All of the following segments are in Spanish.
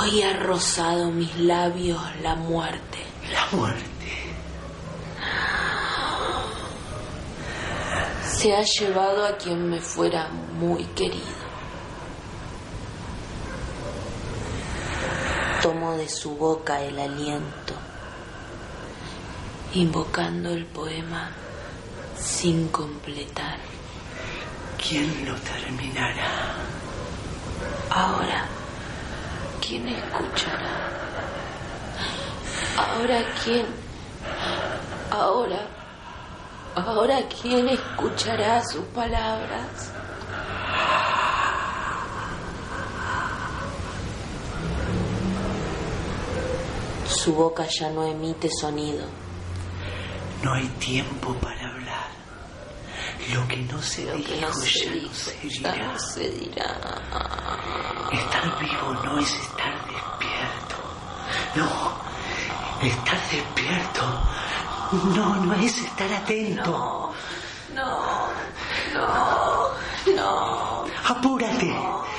Hoy ha rozado mis labios la muerte. La muerte. Se ha llevado a quien me fuera muy querido. Tomo de su boca el aliento, invocando el poema sin completar. ¿Quién lo terminará? Ahora, ¿quién escuchará? Ahora, ¿quién? Ahora, ahora, ¿quién escuchará sus palabras? Su boca ya no emite sonido. No hay tiempo para. Lo que no se Lo dijo no se ya dijo, no se ya dirá. no se dirá. Estar vivo no es estar despierto. No, estar despierto. No, no es estar atento. No, no, no. Apúrate, apúrate.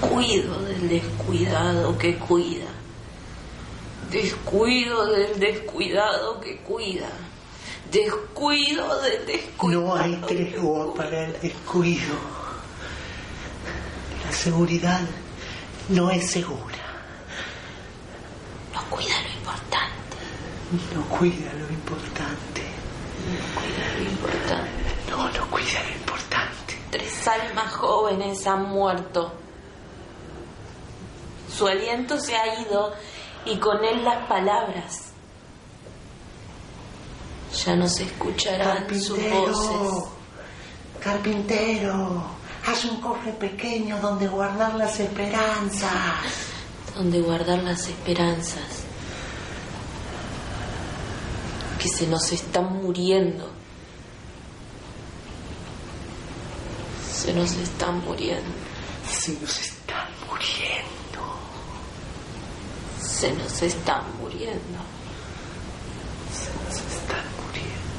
Descuido del descuidado que cuida. Descuido del descuidado que cuida. Descuido del descuido. No hay tregua para el descuido. La seguridad no es segura. No cuida lo importante. No cuida lo importante. No cuida lo importante. No, no cuida lo importante. Tres almas jóvenes han muerto. Su aliento se ha ido y con él las palabras. Ya no se escucharán sus voces. carpintero, haz un cofre pequeño donde guardar las esperanzas. Donde guardar las esperanzas. Que se nos están muriendo. Se nos están muriendo. Se nos están muriendo. Se nos están muriendo. Se nos están muriendo.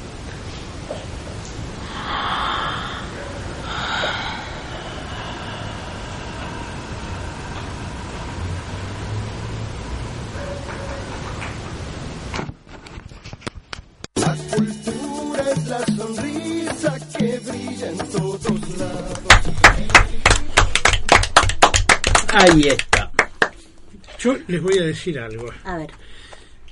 La cultura es la sonrisa que brilla en todos lados. Ahí está. Yo les voy a decir algo. A ver,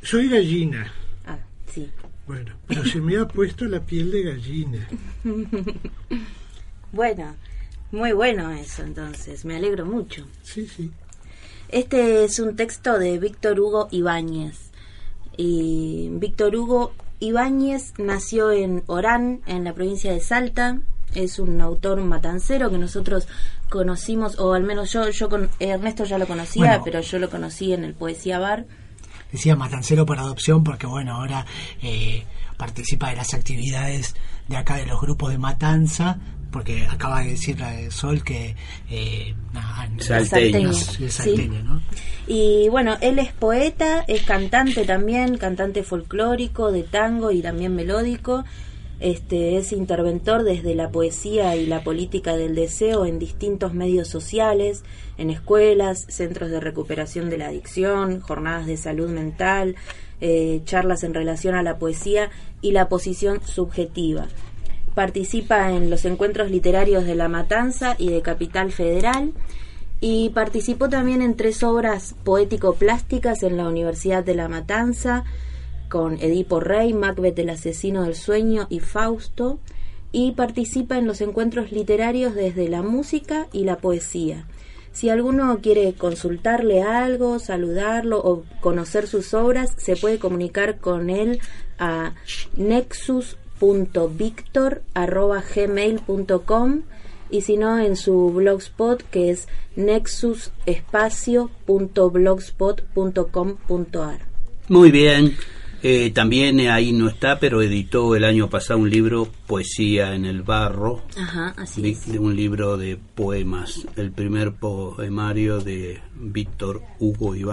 Soy gallina. ah, sí. Bueno, pero se me ha puesto la piel de gallina. Bueno, muy bueno eso entonces, me alegro mucho. Sí, sí. Este es un texto de Víctor Hugo Ibáñez. Y Víctor Hugo Ibáñez nació en Orán, en la provincia de Salta. Es un autor matancero que nosotros conocimos, o al menos yo, yo con Ernesto ya lo conocía, Bueno. pero yo lo conocí en el Poesía Bar. decía Matancero por adopción porque bueno ahora eh, participa de las actividades de acá de los grupos de matanza porque acaba de decir la de Sol que eh, Salteño. Sí. salteño, ¿no? Y bueno, él es poeta, es cantante también, cantante folclórico, de tango y también melódico. Este es interventor desde la poesía y la política del deseo en distintos medios sociales, en escuelas, centros de recuperación de la adicción, jornadas de salud mental, eh, charlas en relación a la poesía y la posición subjetiva. Participa en los encuentros literarios de La Matanza y de Capital Federal y participó también en tres obras poético-plásticas en la Universidad de La Matanza con Edipo Rey, Macbeth el asesino del sueño y Fausto y participa en los encuentros literarios desde la música y la poesía. Si alguno quiere consultarle algo, saludarlo o conocer sus obras, se puede comunicar con él a nexus.victor.gmail.com y si no en su blogspot que es nexusespacio.blogspot.com.ar. Muy bien. Eh, también eh, ahí no está, pero editó el año pasado un libro, Poesía en el Barro, Ajá, así li- es. de un libro de poemas, el primer poemario de Víctor Hugo Iván.